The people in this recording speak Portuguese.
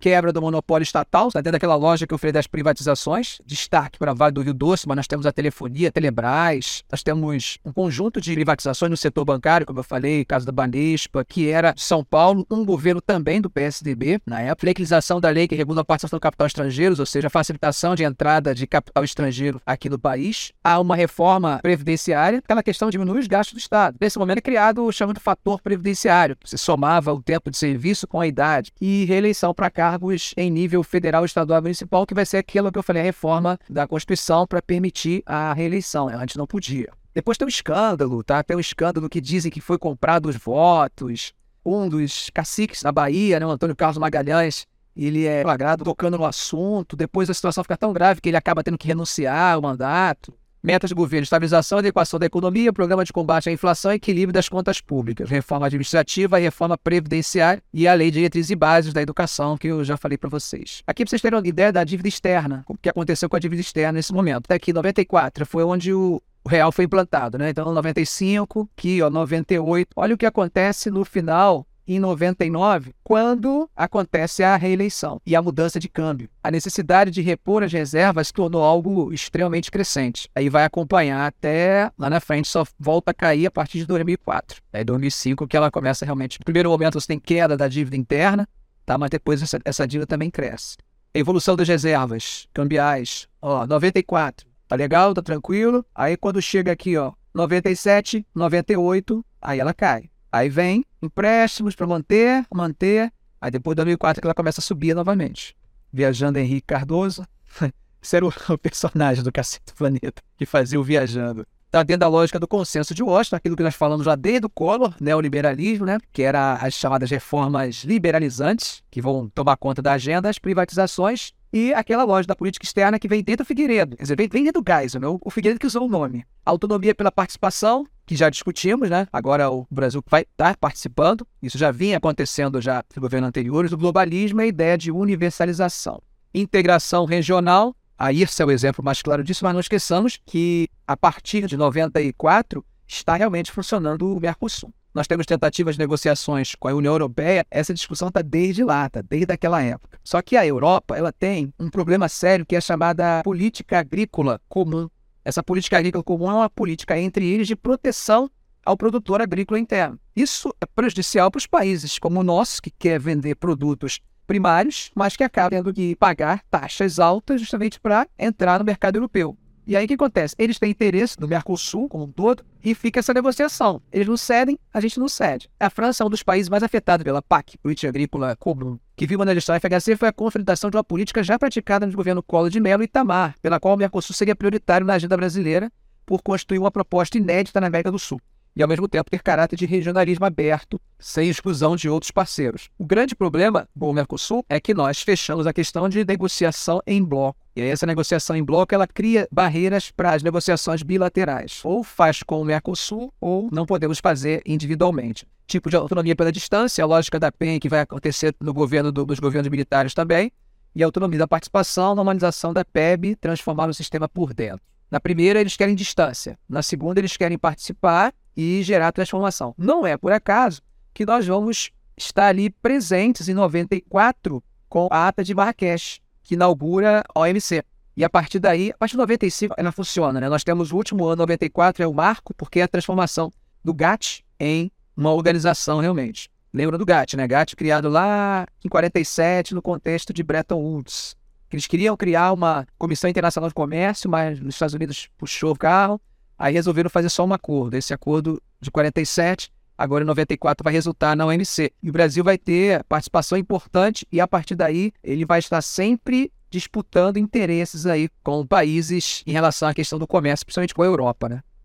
quebra do monopólio estatal, dentro daquela loja que eu falei das privatizações, destaque para Vale do Rio Doce, mas nós temos a telefonia, a Telebrás, nós temos um conjunto de privatizações no setor bancário, como eu falei, caso da Banespa, que era São Paulo, um governo também do PSDB, na época, flexibilização da lei que regula a participação do capital estrangeiros, ou seja, a facilitação de entrada de capital estrangeiro aqui no país, há uma reforma previdenciária, aquela questão de diminuir os gastos do Estado. Nesse momento é criado o chamado fator previdenciário, você somava o tempo de serviço com a idade, e reeleição para cá cargos em nível federal, estadual e municipal, que vai ser aquilo que eu falei, a reforma da Constituição para permitir a reeleição. Antes não podia. Depois tem um escândalo, tá? Tem um escândalo que dizem que foi comprado os votos. Um dos caciques da Bahia, né, o Antônio Carlos Magalhães, ele é flagrado tocando no assunto. Depois a situação fica tão grave que ele acaba tendo que renunciar ao mandato. Metas de governo: estabilização e adequação da economia, programa de combate à inflação equilíbrio das contas públicas, reforma administrativa, reforma previdenciária e a lei de diretrizes e bases da educação, que eu já falei para vocês. Aqui para vocês terem uma ideia da dívida externa, o que aconteceu com a dívida externa nesse momento. Até aqui, 94, foi onde o, o real foi implantado, né? Então, 95, aqui, ó, 98. Olha o que acontece no final em 99, quando acontece a reeleição e a mudança de câmbio. A necessidade de repor as reservas se tornou algo extremamente crescente. Aí vai acompanhar até lá na frente, só volta a cair a partir de 2004. É 2005 que ela começa realmente. No primeiro momento você tem queda da dívida interna, tá? mas depois essa, essa dívida também cresce. Evolução das reservas cambiais, ó, 94, tá legal, tá tranquilo. Aí quando chega aqui, ó, 97, 98, aí ela cai. Aí vem empréstimos para manter, manter. Aí depois de 2004 que ela começa a subir novamente. Viajando Henrique Cardoso. Esse era o, personagem do Cacete Planeta que fazia o Viajando. Está dentro da lógica do consenso de Washington, aquilo que nós falamos já desde o Collor, neoliberalismo, né? que era as chamadas reformas liberalizantes, que vão tomar conta da agenda, as privatizações e aquela loja da política externa que vem dentro do Figueiredo. Quer dizer, vem, vem dentro do Geisel, né? o Figueiredo que usou o nome. Autonomia pela participação, que já discutimos, né? Agora o Brasil vai estar participando. Isso já vinha acontecendo já no governo anteriores. O globalismo é a ideia de universalização. Integração regional, aí esse é o exemplo mais claro disso, mas não esqueçamos que a partir de 94 está realmente funcionando o Mercosul. Nós temos tentativas de negociações com a União Europeia, essa discussão está desde lá, tá desde aquela época. Só que a Europa ela tem um problema sério que é chamada política agrícola comum. Essa política agrícola comum é uma política entre eles de proteção ao produtor agrícola interno. Isso é prejudicial para os países como o nosso, que quer vender produtos primários, mas que acaba tendo que pagar taxas altas justamente para entrar no mercado europeu. E aí o que acontece? Eles têm interesse no Mercosul como um todo e fica essa negociação. Eles não cedem, a gente não cede. A França é um dos países mais afetados pela PAC, Política Agrícola Comum, que viu na gestão FHC foi a confrontação de uma política já praticada no governo Collor de Mello e Itamar, pela qual o Mercosul seria prioritário na agenda brasileira por constituir uma proposta inédita na América do Sul e, ao mesmo tempo, ter caráter de regionalismo aberto, sem exclusão de outros parceiros. O grande problema com o Mercosul é que nós fechamos a questão de negociação em bloco. E essa negociação em bloco ela cria barreiras para as negociações bilaterais. Ou faz com o Mercosul, ou não podemos fazer individualmente. Tipo de autonomia pela distância, a lógica da PEN que vai acontecer no governo do, dos governos militares também, e a autonomia da participação, normalização da PEB, transformar o sistema por dentro. Na primeira, eles querem distância. Na segunda, eles querem participar e gerar transformação. Não é por acaso que nós vamos estar ali presentes em 94 com a ata de Marrakech, que inaugura a OMC. E a partir daí, a partir de 95, ela funciona. Né? Nós temos o último ano, 94, é o marco, porque é a transformação do GATT em uma organização realmente. Lembra do GATT, né? GATT criado lá em 47, no contexto de Bretton Woods. Eles queriam criar uma Comissão Internacional de Comércio, mas os Estados Unidos puxou o carro Aí resolveram fazer só um acordo. Esse acordo de 47, agora em 94, vai resultar na OMC. E o Brasil vai ter participação importante e a partir daí ele vai estar sempre disputando interesses aí com países em relação à questão do comércio, principalmente com a Europa, né?